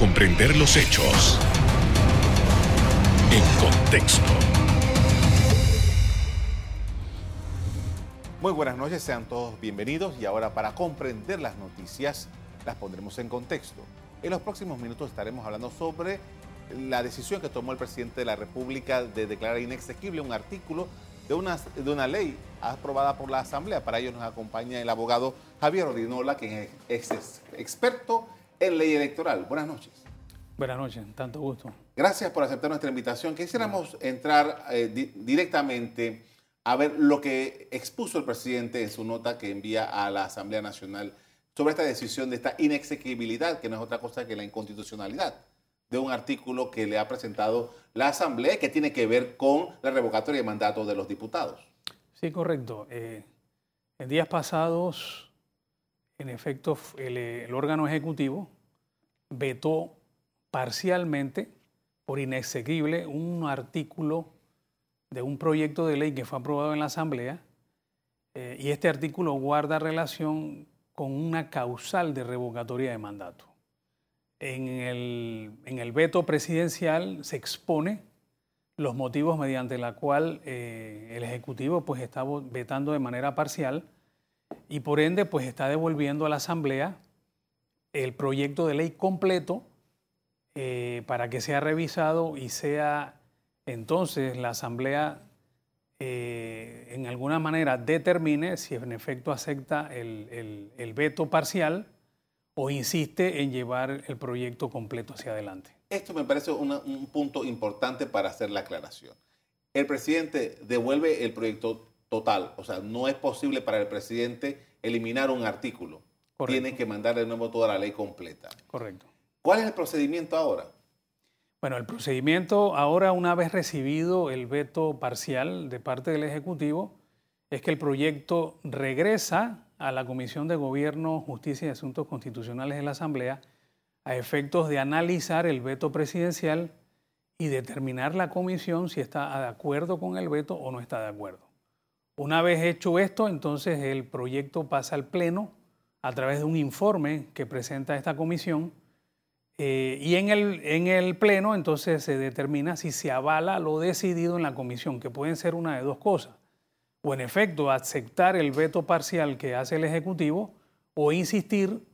comprender los hechos en contexto. Muy buenas noches, sean todos bienvenidos y ahora para comprender las noticias las pondremos en contexto. En los próximos minutos estaremos hablando sobre la decisión que tomó el presidente de la República de declarar inexequible un artículo de una, de una ley aprobada por la Asamblea. Para ello nos acompaña el abogado Javier Odinola, quien es experto en ley electoral. Buenas noches. Buenas noches, tanto gusto. Gracias por aceptar nuestra invitación. Quisiéramos entrar eh, directamente a ver lo que expuso el presidente en su nota que envía a la Asamblea Nacional sobre esta decisión de esta inexequibilidad, que no es otra cosa que la inconstitucionalidad de un artículo que le ha presentado la Asamblea que tiene que ver con la revocatoria de mandato de los diputados. Sí, correcto. Eh, en días pasados, en efecto, el, órgano ejecutivo vetó parcialmente, por inexequible, un artículo de un proyecto de ley que fue aprobado en la Asamblea, eh, y este artículo guarda relación con una causal de revocatoria de mandato. En el, en el veto presidencial se expone los motivos mediante la cual eh, el Ejecutivo pues, está vetando de manera parcial y por ende pues, está devolviendo a la Asamblea el proyecto de ley completo eh, para que sea revisado y sea entonces la Asamblea eh, en alguna manera determine si en efecto acepta el, el veto parcial o insiste en llevar el proyecto completo hacia adelante. Esto me parece un punto importante para hacer la aclaración. El presidente devuelve el proyecto total, o sea, no es posible para el presidente eliminar un artículo. Tiene que mandar de nuevo toda la ley completa. Correcto. ¿Cuál es el procedimiento ahora? Bueno, el procedimiento ahora, una vez recibido el veto parcial de parte del Ejecutivo, es que el proyecto regresa a la Comisión de Gobierno, Justicia y Asuntos Constitucionales de la Asamblea a efectos de analizar el veto presidencial y determinar la comisión si está de acuerdo con el veto o no está de acuerdo. Una vez hecho esto, entonces el proyecto pasa al Pleno a través de un informe que presenta esta comisión eh, y en el, en el Pleno entonces se determina si se avala lo decidido en la comisión, que pueden ser una de dos cosas. O en efecto aceptar el veto parcial que hace el Ejecutivo o insistir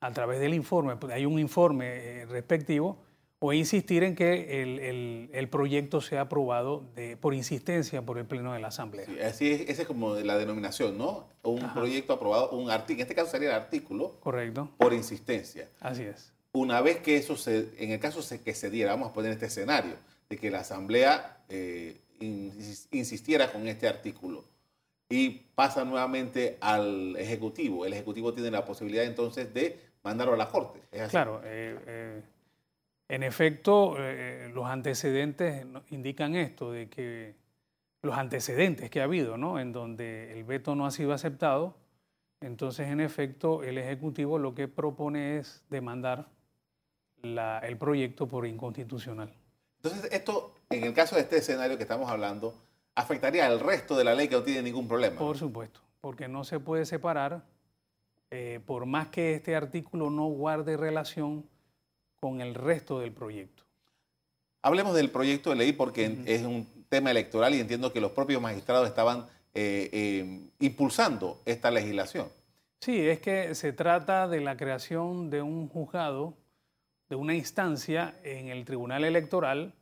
a través del informe, porque hay un informe eh, respectivo, o insistir en que el, proyecto sea aprobado de, por insistencia por el Pleno de la Asamblea. Sí, así es, esa es como la denominación, ¿no? Un proyecto aprobado, un artículo, en este caso sería el artículo. Correcto. Por insistencia. Así es. Una vez que eso se, en el caso que se diera, vamos a poner este escenario, de que la Asamblea eh, insistiera con este artículo y pasa nuevamente al Ejecutivo. El Ejecutivo tiene la posibilidad entonces de mandarlo a la Corte. Claro, eh, eh, en efecto, eh, los antecedentes indican esto, de que los antecedentes que ha habido, ¿no? En donde el veto no ha sido aceptado, entonces en efecto el Ejecutivo lo que propone es demandar el proyecto por inconstitucional. Entonces esto, en el caso de este escenario que estamos hablando, afectaría al resto de la ley que no tiene ningún problema. Por supuesto, porque no se puede separar, eh, por más que este artículo no guarde relación con el resto del proyecto. Hablemos del proyecto de ley porque es un tema electoral y entiendo que los propios magistrados estaban eh, eh, impulsando esta legislación. Sí, es que se trata de la creación de un juzgado, de una instancia en el Tribunal Electoral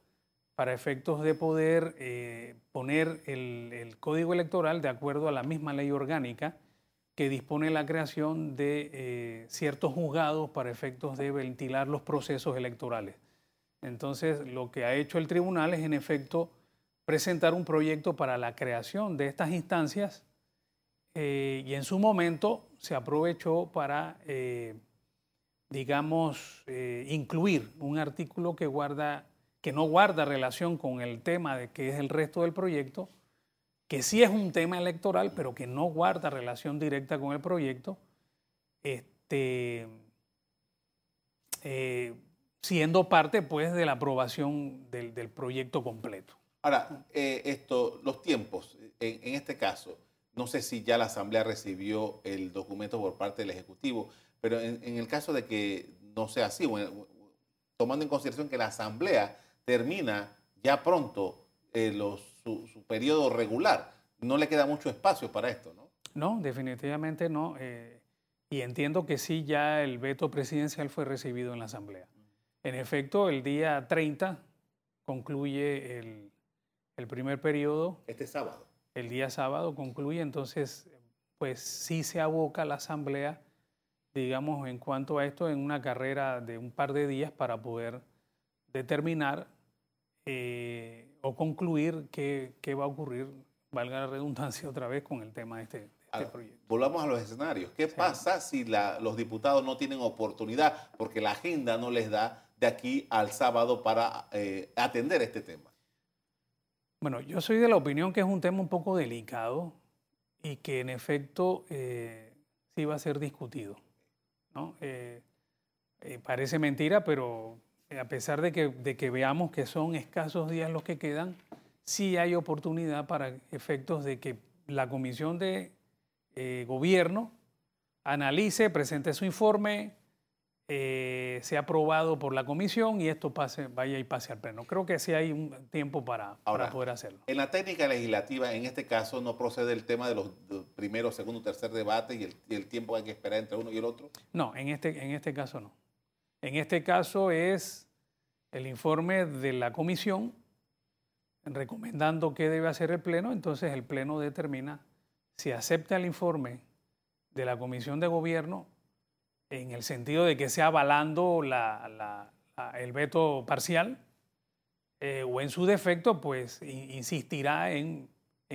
para efectos de poder eh, poner el, código electoral de acuerdo a la misma ley orgánica que dispone la creación de eh, ciertos juzgados para efectos de ventilar los procesos electorales. Entonces, lo que ha hecho el tribunal es, en efecto, presentar un proyecto para la creación de estas instancias eh, y en su momento se aprovechó para, digamos, incluir un artículo que guarda que no guarda relación con el tema de que es el resto del proyecto, que sí es un tema electoral, pero que no guarda relación directa con el proyecto, este, eh, siendo parte pues de la aprobación del, proyecto completo. Ahora, eh, esto, los tiempos, en, este caso, no sé si ya la Asamblea recibió el documento por parte del Ejecutivo, pero en, el caso de que no sea así, tomando en consideración que la Asamblea termina ya pronto eh, su, su, periodo regular. No le queda mucho espacio para esto, ¿no? No, definitivamente no. Eh, y entiendo que sí, ya el veto presidencial fue recibido en la Asamblea. En efecto, el día 30 concluye el, el primer periodo. Este sábado. El día sábado concluye, entonces, pues sí se aboca la Asamblea, digamos, en cuanto a esto, en una carrera de un par de días para poder determinar eh, o concluir qué, qué, va a ocurrir, valga la redundancia otra vez, con el tema de este, este proyecto. Volvamos a los escenarios. ¿Qué pasa si la, los diputados no tienen oportunidad porque la agenda no les da de aquí al sábado para eh, atender este tema? Bueno, yo soy de la opinión que es un tema un poco delicado y que en efecto eh, sí va a ser discutido. ¿no? Eh, parece mentira, pero a pesar de que, de que veamos que son escasos días los que quedan, sí hay oportunidad para efectos de que la Comisión de Gobierno analice, presente su informe, eh, sea aprobado por la comisión y esto pase, vaya y pase al pleno. Creo que sí hay un tiempo para, para poder hacerlo. En la técnica legislativa, en este caso, no procede el tema de los primeros, segundo, tercer debate y el, y el, tiempo que hay que esperar entre uno y el otro. No, en este, en este caso no. En este caso es el informe de la comisión recomendando qué debe hacer el pleno, entonces el pleno determina si acepta el informe de la comisión de gobierno en el sentido de que sea avalando la, el veto parcial, eh, o en su defecto, pues insistirá en,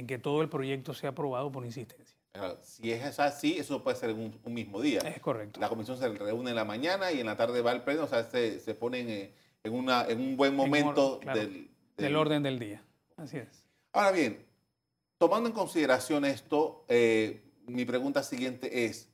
que todo el proyecto sea aprobado por insistencia. Si es así, eso puede ser en un, mismo día. Es correcto. La comisión se reúne en la mañana y en la tarde va al pleno, o sea, se, se ponen eh, en, una, en un buen momento del, del, orden del día. Así es. Ahora bien, tomando en consideración esto, eh, mi pregunta siguiente es,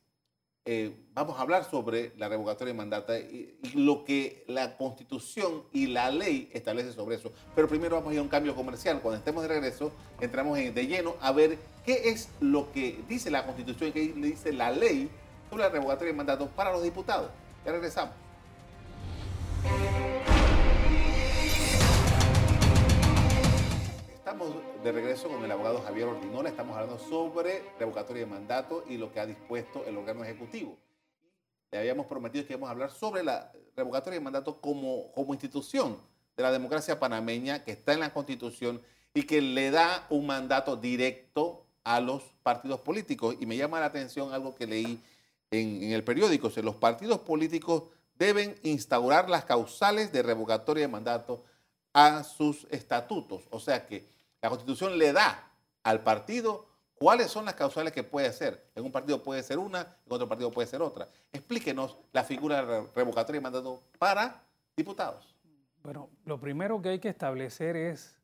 eh, vamos a hablar sobre la revocatoria de mandato y, lo que la constitución y la ley establece sobre eso. Pero primero vamos a ir a un cambio comercial. Cuando estemos de regreso, entramos de lleno a ver qué es lo que dice la constitución y qué dice la ley sobre la revocatoria de mandato para los diputados. Ya regresamos. De regreso con el abogado Javier Ordinola. Estamos hablando sobre revocatoria de mandato y lo que ha dispuesto el órgano ejecutivo. Le habíamos prometido que íbamos a hablar sobre la revocatoria de mandato como, como institución de la democracia panameña que está en la Constitución y que le da un mandato directo a los partidos políticos. Y me llama la atención algo que leí en, el periódico. O los partidos políticos deben instaurar las causales de revocatoria de mandato a sus estatutos. O sea que la Constitución le da al partido cuáles son las causales que puede hacer. En un partido puede ser una, en otro partido puede ser otra. Explíquenos la figura revocatoria de mandato para diputados. Bueno, lo primero que hay que establecer es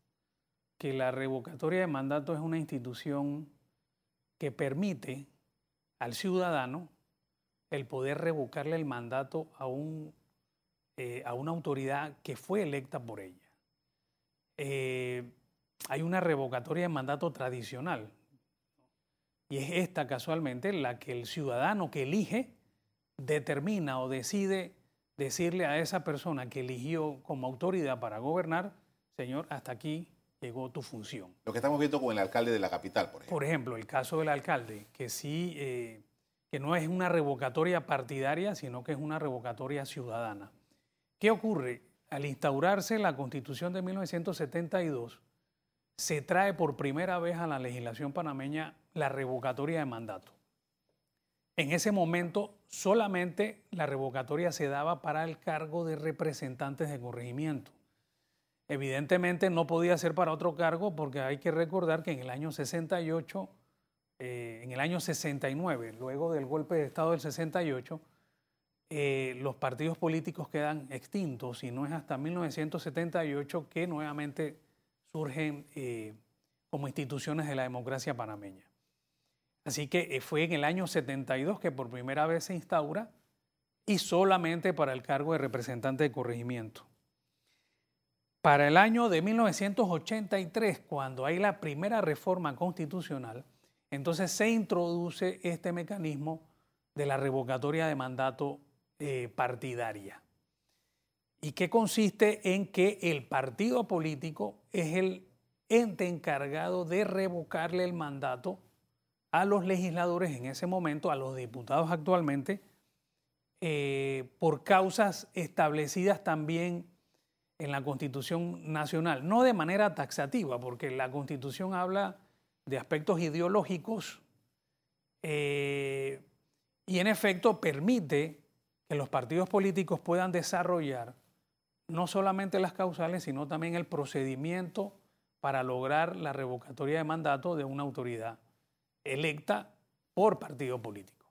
que la revocatoria de mandato es una institución que permite al ciudadano el poder revocarle el mandato a, un, eh, a una autoridad que fue electa por ella. Eh, hay una revocatoria de mandato tradicional. Y es esta casualmente la que el ciudadano que elige determina o decide decirle a esa persona que eligió como autoridad para gobernar, señor, hasta aquí llegó tu función. Lo que estamos viendo con el alcalde de la capital, por ejemplo. Por ejemplo, el caso del alcalde, que sí, eh, que no es una revocatoria partidaria, sino que es una revocatoria ciudadana. ¿Qué ocurre? Al instaurarse la constitución de 1972, se trae por primera vez a la legislación panameña la revocatoria de mandato. En ese momento solamente la revocatoria se daba para el cargo de representantes de corregimiento. Evidentemente no podía ser para otro cargo porque hay que recordar que en el año 68, eh, en el año 69, luego del golpe de Estado del 68, eh, los partidos políticos quedan extintos y no es hasta 1978 que nuevamente surgen eh, como instituciones de la democracia panameña. Así que eh, fue en el año 72 que por primera vez se instaura y solamente para el cargo de representante de corregimiento. Para el año de 1983, cuando hay la primera reforma constitucional, entonces se introduce este mecanismo de la revocatoria de mandato eh, partidaria. Y que consiste en que el partido político es el ente encargado de revocarle el mandato a los legisladores en ese momento, a los diputados actualmente, eh, por causas establecidas también en la Constitución Nacional, no de manera taxativa, porque la Constitución habla de aspectos ideológicos eh, y en efecto permite que los partidos políticos puedan desarrollar no solamente las causales, sino también el procedimiento para lograr la revocatoria de mandato de una autoridad electa por partido político.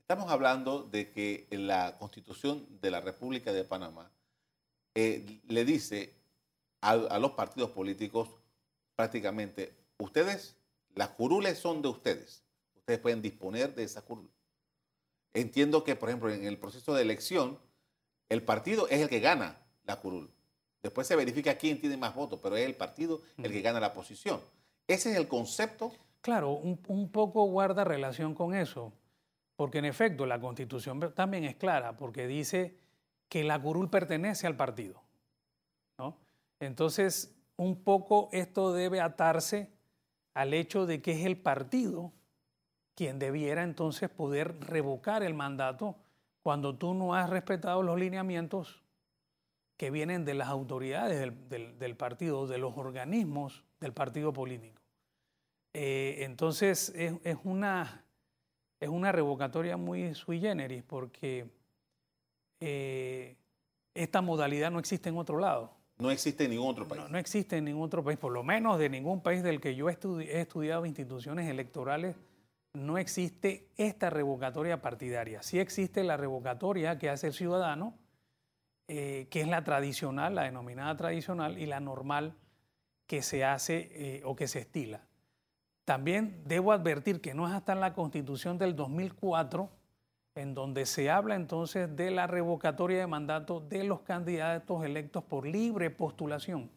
Estamos hablando de que la Constitución de la República de Panamá eh, le dice a, los partidos políticos prácticamente, ustedes, las curules son de ustedes, ustedes pueden disponer de esa curul. Entiendo que, por ejemplo, en el proceso de elección, el partido es el que gana la curul. Después se verifica quién tiene más votos, pero es el partido el que gana la posición. Ese es el concepto. Claro, un, un poco guarda relación con eso, porque en efecto la constitución también es clara, porque dice que la curul pertenece al partido. ¿no? Entonces, un poco esto debe atarse al hecho de que es el partido quien debiera entonces poder revocar el mandato cuando tú no has respetado los lineamientos que vienen de las autoridades del, partido, de los organismos del partido político. Eh, entonces es, una, es una revocatoria muy sui generis porque eh, esta modalidad no existe en otro lado. No existe en ningún otro país. No, existe en ningún otro país, por lo menos de ningún país del que yo he, estudiado instituciones electorales, no existe esta revocatoria partidaria. Sí existe la revocatoria que hace el ciudadano, eh, que es la tradicional, la denominada tradicional, y la normal que se hace eh, o que se estila. También debo advertir que no es hasta en la constitución del 2004 en donde se habla entonces de la revocatoria de mandato de los candidatos electos por libre postulación.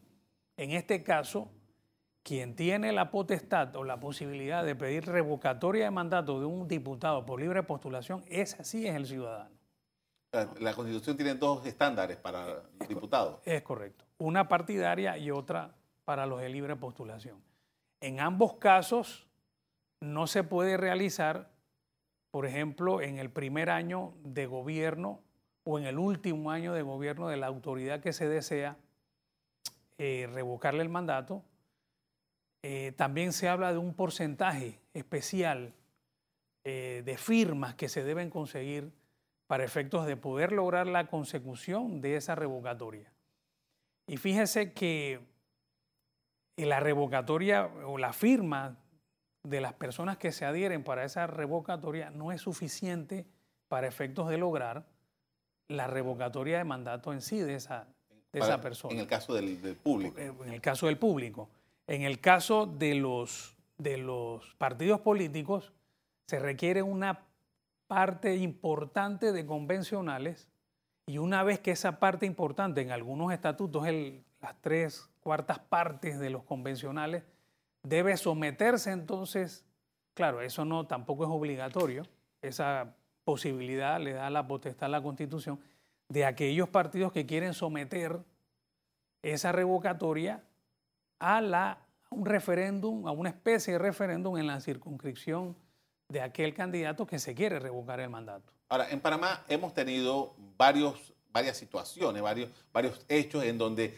En este caso, quien tiene la potestad o la posibilidad de pedir revocatoria de mandato de un diputado por libre postulación, ese sí es el ciudadano. La, Constitución tiene dos estándares para diputados. Es correcto. Una partidaria y otra para los de libre postulación. En ambos casos no se puede realizar por ejemplo, en el primer año de gobierno o en el último año de gobierno de la autoridad que se desea eh, revocarle el mandato, eh, también se habla de un porcentaje especial eh, de firmas que se deben conseguir para efectos de poder lograr la consecución de esa revocatoria. Y fíjese que la revocatoria o la firma de las personas que se adhieren para esa revocatoria no es suficiente para efectos de lograr la revocatoria de mandato en sí de esa, de esa persona. En el caso del, público. Eh, en el caso del público. En el caso de los, de los partidos políticos, se requiere una parte importante de convencionales y una vez que esa parte importante en algunos estatutos, las tres cuartas partes de los convencionales, debe someterse entonces, claro, eso no tampoco es obligatorio, esa posibilidad le da la potestad a la Constitución de aquellos partidos que quieren someter esa revocatoria a, la, un referéndum, a una especie de referéndum en la circunscripción de aquel candidato que se quiere revocar el mandato. Ahora, en Panamá hemos tenido varios, varias situaciones, varios, varios hechos en donde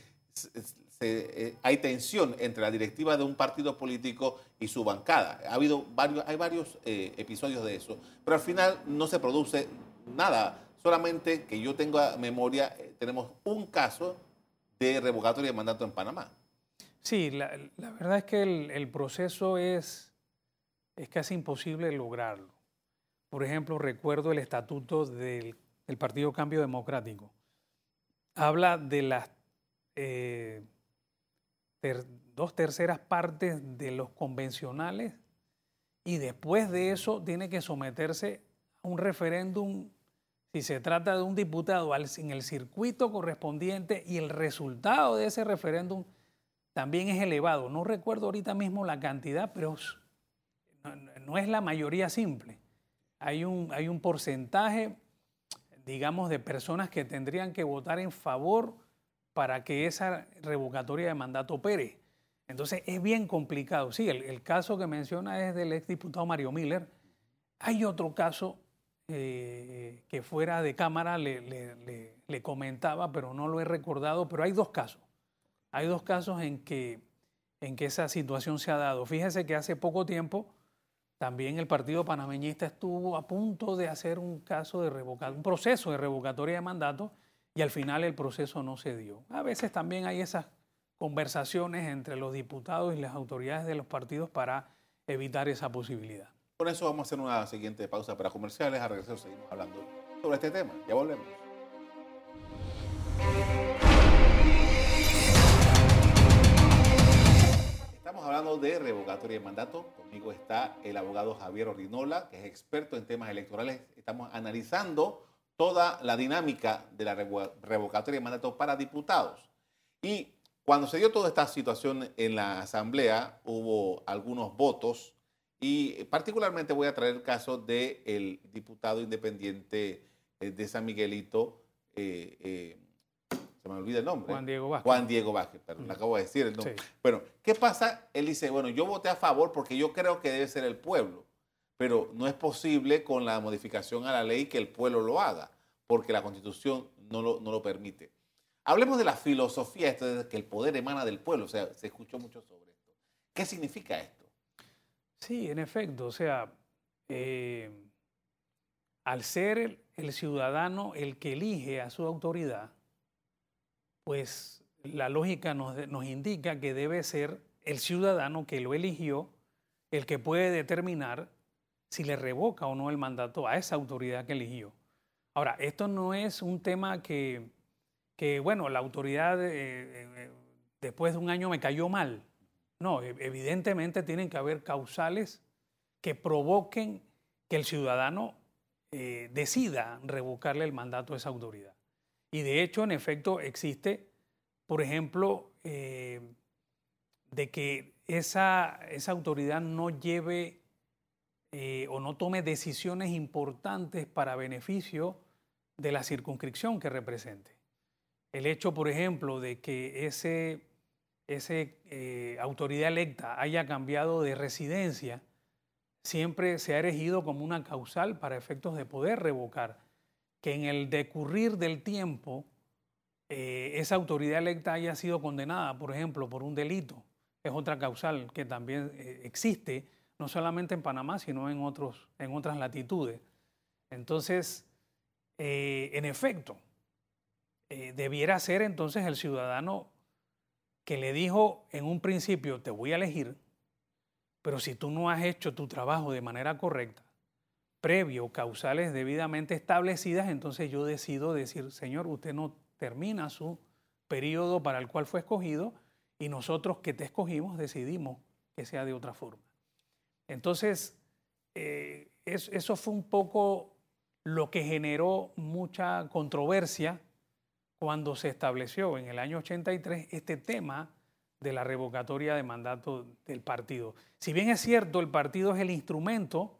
eh, hay tensión entre la directiva de un partido político y su bancada. Ha habido varios, hay varios eh, episodios de eso, pero al final no se produce nada. Solamente que yo tenga memoria, eh, tenemos un caso de revocatoria de mandato en Panamá. Sí, la, verdad es que el, proceso es, es casi imposible lograrlo. Por ejemplo, recuerdo el estatuto del, Partido Cambio Democrático. Habla de las dos terceras partes de los convencionales y después de eso tiene que someterse a un referéndum si se trata de un diputado en el circuito correspondiente y el resultado de ese referéndum también es elevado. No recuerdo ahorita mismo la cantidad, pero no, es la mayoría simple. Hay un, hay un porcentaje digamos, de personas que tendrían que votar en favor para que esa revocatoria de mandato opere. Entonces es bien complicado. Sí, el, caso que menciona es del exdiputado Mario Miller. Hay otro caso eh, que fuera de cámara le, le, comentaba, pero no lo he recordado, pero hay dos casos. Hay dos casos en que, en que esa situación se ha dado. Fíjese que hace poco tiempo también el Partido Panameñista estuvo a punto de hacer un caso de revocar, un proceso de revocatoria de mandato y al final el proceso no se dio. A veces también hay esas conversaciones entre los diputados y las autoridades de los partidos para evitar esa posibilidad. Con eso vamos a hacer una siguiente pausa para comerciales. A regreso seguimos hablando sobre este tema. Ya volvemos. Hablando de revocatoria de mandato. Conmigo está el abogado Javier Orinola, que es experto en temas electorales. Estamos analizando toda la dinámica de la revocatoria de mandato para diputados. Y cuando se dio toda esta situación en la Asamblea, hubo algunos votos y particularmente voy a traer el caso del diputado independiente eh, de San Miguelito, eh, eh, se me olvida el nombre. Juan Diego Vázquez. Juan Diego Vázquez, perdón, le acabo de decir el nombre. Bueno, ¿qué pasa? Él dice, bueno, yo voté a favor porque yo creo que debe ser el pueblo, pero no es posible con la modificación a la ley que el pueblo lo haga, porque la constitución no lo, no lo permite. Hablemos de la filosofía, esto de que el poder emana del pueblo, o sea, se escuchó mucho sobre esto. ¿Qué significa esto? Sí, en efecto, o sea, eh, al ser el ciudadano el que elige a su autoridad, pues la lógica nos, indica que debe ser el ciudadano que lo eligió el que puede determinar si le revoca o no el mandato a esa autoridad que eligió. Ahora, esto no es un tema que, bueno, la autoridad eh, eh, después de un año me cayó mal. No, e, evidentemente tienen que haber causales que provoquen que el ciudadano eh, decida revocarle el mandato a esa autoridad. Y de hecho, en efecto, existe, por ejemplo, eh, de que esa, esa, autoridad no lleve eh, o no tome decisiones importantes para beneficio de la circunscripción que represente. El hecho, por ejemplo, de que ese, ese eh, autoridad electa haya cambiado de residencia, siempre se ha erigido como una causal para efectos de poder revocar que en el decurrir del tiempo eh, esa autoridad electa haya sido condenada, por ejemplo, por un delito. Es otra causal que también eh, existe, no solamente en Panamá, sino en, otros, en otras latitudes. Entonces, eh, en efecto, debiera ser entonces el ciudadano que le dijo en un principio, te voy a elegir, pero si tú no has hecho tu trabajo de manera correcta, previo, causales debidamente establecidas, entonces yo decido decir, Señor, usted no termina su periodo para el cual fue escogido y nosotros que te escogimos decidimos que sea de otra forma. Entonces, eh, eso fue un poco lo que generó mucha controversia cuando se estableció en el año 83 este tema de la revocatoria de mandato del partido. Si bien es cierto, el partido es el instrumento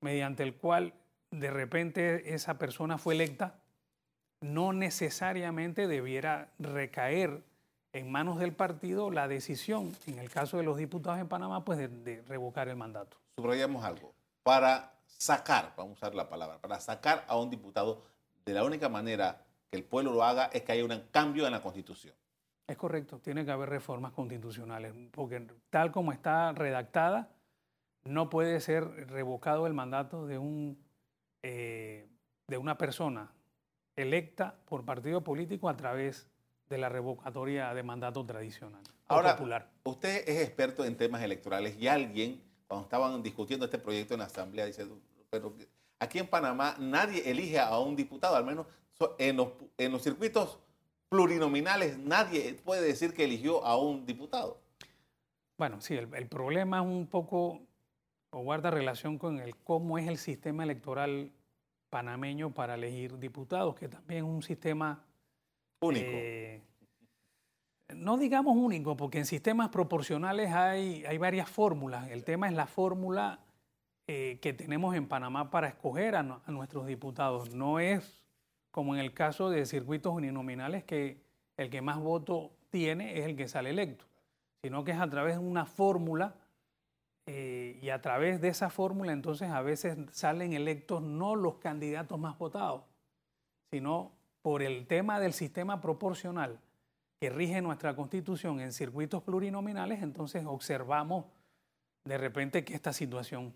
mediante el cual de repente esa persona fue electa, no necesariamente debiera recaer en manos del partido la decisión, en el caso de los diputados en Panamá, pues de, revocar el mandato. Subrayamos algo. Para sacar, vamos a usar la palabra, para sacar a un diputado, de la única manera que el pueblo lo haga es que haya un cambio en la Constitución. Es correcto, tiene que haber reformas constitucionales, porque tal como está redactada, no puede ser revocado el mandato de, un, eh, de una persona electa por partido político a través de la revocatoria de mandato tradicional. Ahora, popular. usted es experto en temas electorales y alguien, cuando estaban discutiendo este proyecto en la Asamblea, dice, pero aquí en Panamá nadie elige a un diputado, al menos en los, en los circuitos plurinominales nadie puede decir que eligió a un diputado. Bueno, sí, el, el problema es un poco o guarda relación con el cómo es el sistema electoral panameño para elegir diputados, que también es un sistema único. Eh, no digamos único, porque en sistemas proporcionales hay, hay varias fórmulas. El tema es la fórmula eh, que tenemos en Panamá para escoger a, nuestros diputados. No es como en el caso de circuitos uninominales que el que más voto tiene es el que sale electo, sino que es a través de una fórmula eh, y a través de esa fórmula entonces a veces salen electos no los candidatos más votados, sino por el tema del sistema proporcional que rige nuestra constitución en circuitos plurinominales, entonces observamos de repente que esta situación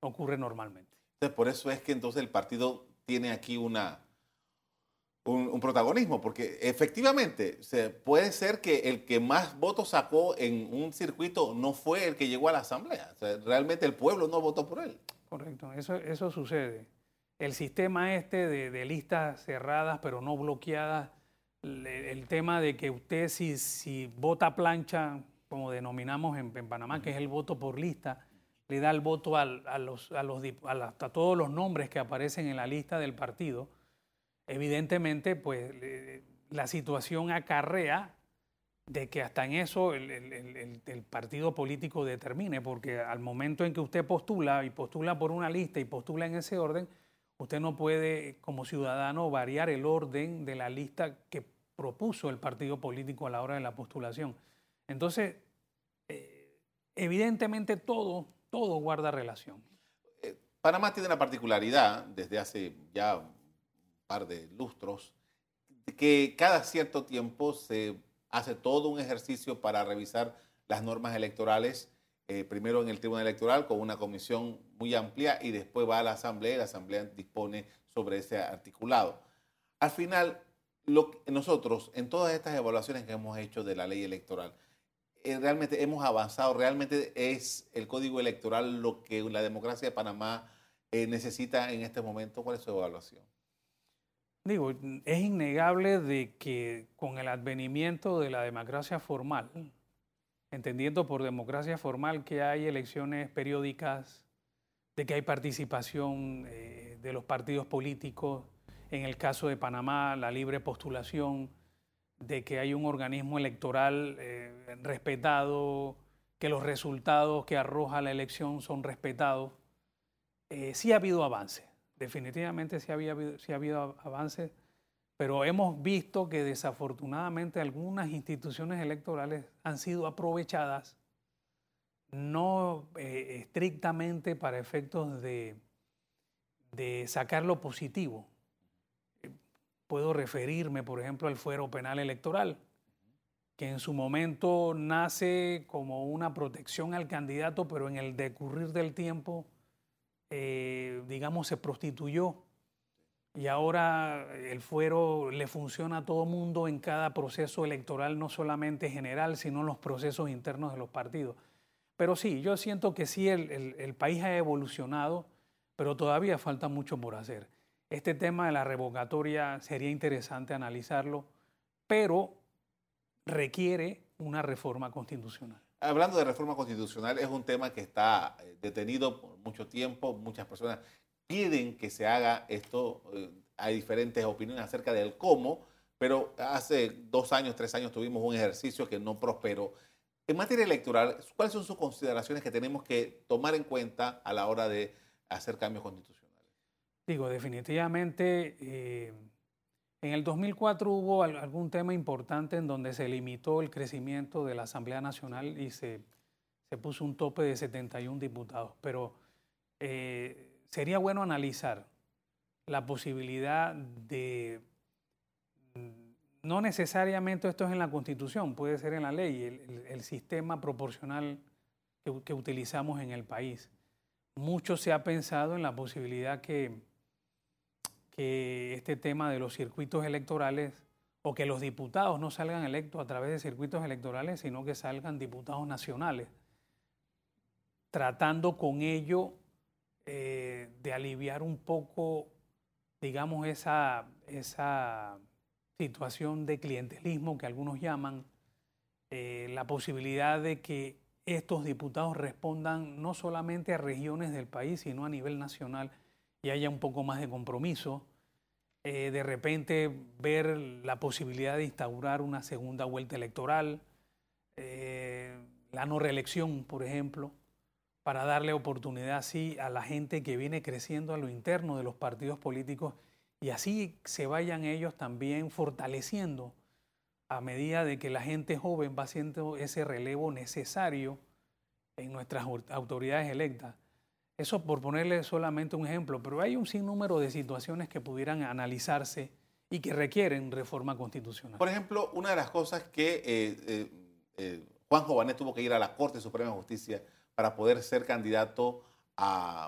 ocurre normalmente. por eso es que entonces el partido tiene aquí una, un, protagonismo, porque efectivamente se, puede ser que el que más votos sacó en un circuito no fue el que llegó a la asamblea. realmente el pueblo no votó por él. Correcto, eso, eso sucede. El sistema este de, listas cerradas pero no bloqueadas, el, tema de que usted si, si vota plancha, como denominamos en, Panamá, que es el voto por lista, le da el voto a, los, a, los, a todos los nombres que aparecen en la lista del partido evidentemente, pues la situación acarrea de que hasta en eso el, partido político determine, porque al momento en que usted postula y postula por una lista y postula en ese orden, usted no puede como ciudadano variar el orden de la lista que propuso el partido político a la hora de la postulación. Entonces, eh, evidentemente todo, todo guarda relación. Eh, Panamá tiene la particularidad desde hace ya par de lustros, que cada cierto tiempo se hace todo un ejercicio para revisar las normas electorales, eh, primero en el Tribunal Electoral con una comisión muy amplia y después va a la Asamblea y la Asamblea dispone sobre ese articulado. Al final, nosotros, en todas estas evaluaciones que hemos hecho de la ley electoral, eh, realmente hemos avanzado, realmente es el código electoral lo que la democracia de Panamá eh, necesita en este momento. ¿Cuál es su evaluación? Digo, es innegable de que con el advenimiento de la democracia formal, entendiendo por democracia formal que hay elecciones periódicas, de que hay participación eh, de los partidos políticos, en el caso de Panamá, la libre postulación, de que hay un organismo electoral eh, respetado, que los resultados que arroja la elección son respetados, eh, sí ha habido avance definitivamente sí, había, sí ha habido avances, pero hemos visto que desafortunadamente algunas instituciones electorales han sido aprovechadas no eh, estrictamente para efectos de, de sacar lo positivo. Puedo referirme, por ejemplo, al fuero penal electoral, que en su momento nace como una protección al candidato, pero en el decurrir del tiempo eh, digamos, se prostituyó y ahora el fuero le funciona a todo mundo en cada proceso electoral, no solamente general, sino en los procesos internos de los partidos. Pero sí, yo siento que sí, el, país ha evolucionado, pero todavía falta mucho por hacer. Este tema de la revocatoria sería interesante analizarlo, pero requiere una reforma constitucional. Hablando de reforma constitucional, es un tema que está eh, detenido mucho tiempo. Muchas personas piden que se haga esto. Eh, hay diferentes opiniones acerca del cómo, pero hace dos años, tres años tuvimos un ejercicio que no prosperó. En materia electoral, ¿cuáles son sus consideraciones que tenemos que tomar en cuenta a la hora de hacer cambios constitucionales? Digo, definitivamente eh, en el 2004 hubo algún tema importante en donde se limitó el crecimiento de la Asamblea Nacional y se, puso un tope de 71 diputados, pero eh, sería bueno analizar la posibilidad de, no necesariamente esto es en la Constitución, puede ser en la ley, el, sistema proporcional que, que utilizamos en el país. Mucho se ha pensado en la posibilidad que que este tema de los circuitos electorales o que los diputados no salgan electos a través de circuitos electorales, sino que salgan diputados nacionales, tratando con ello eh, de aliviar un poco, digamos, esa, esa situación de clientelismo que algunos llaman, eh, la posibilidad de que estos diputados respondan no solamente a regiones del país, sino a nivel nacional y haya un poco más de compromiso. Eh, de repente ver la posibilidad de instaurar una segunda vuelta electoral, la no reelección, por ejemplo, para darle oportunidad así a la gente que viene creciendo a lo interno de los partidos políticos y así se vayan ellos también fortaleciendo a medida de que la gente joven va haciendo ese relevo necesario en nuestras autoridades electas. Eso por ponerle solamente un ejemplo, pero hay un sinnúmero de situaciones que pudieran analizarse y que requieren reforma constitucional. Por ejemplo, una de las cosas que eh, eh, eh, Juan Jované tuvo que ir a la Corte Suprema de Justicia para poder ser candidato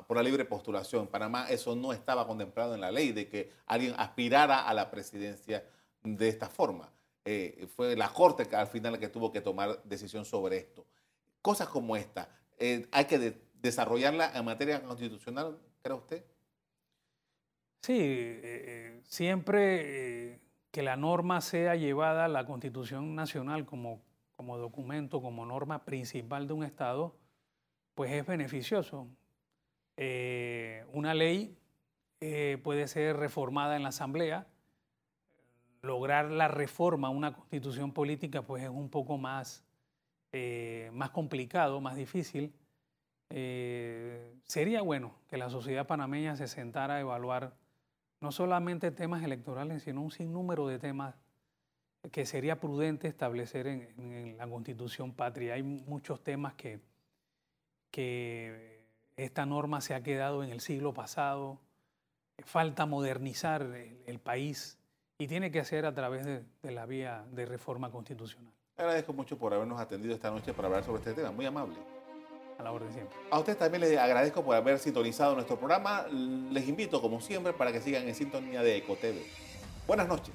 por la libre postulación. En Panamá eso no estaba contemplado en la ley de que alguien aspirara a la presidencia de esta forma. Eh, fue la Corte que al final que tuvo que tomar decisión sobre esto. Cosas como esta, eh, ¿hay que desarrollarla en materia constitucional, cree usted? Sí, eh, siempre que la norma sea llevada a la Constitución Nacional como, como documento, como norma principal de un Estado, pues es beneficioso. Eh, una ley eh, puede ser reformada en la Asamblea. Lograr la reforma una constitución política pues es un poco más, eh, más complicado, más difícil. sería bueno que la sociedad panameña se sentara a evaluar no solamente temas electorales, sino un sinnúmero de temas que sería prudente establecer en, en la constitución patria. Hay muchos temas que, que esta norma se ha quedado en el siglo pasado, falta modernizar el, país y tiene que ser a través de, la vía de reforma constitucional. Agradezco mucho por habernos atendido esta noche para hablar sobre este tema, muy amable. A la orden siempre. A usted también les agradezco por haber sintonizado nuestro programa. Les invito, como siempre, para que sigan en sintonía de EcoTV. Buenas noches.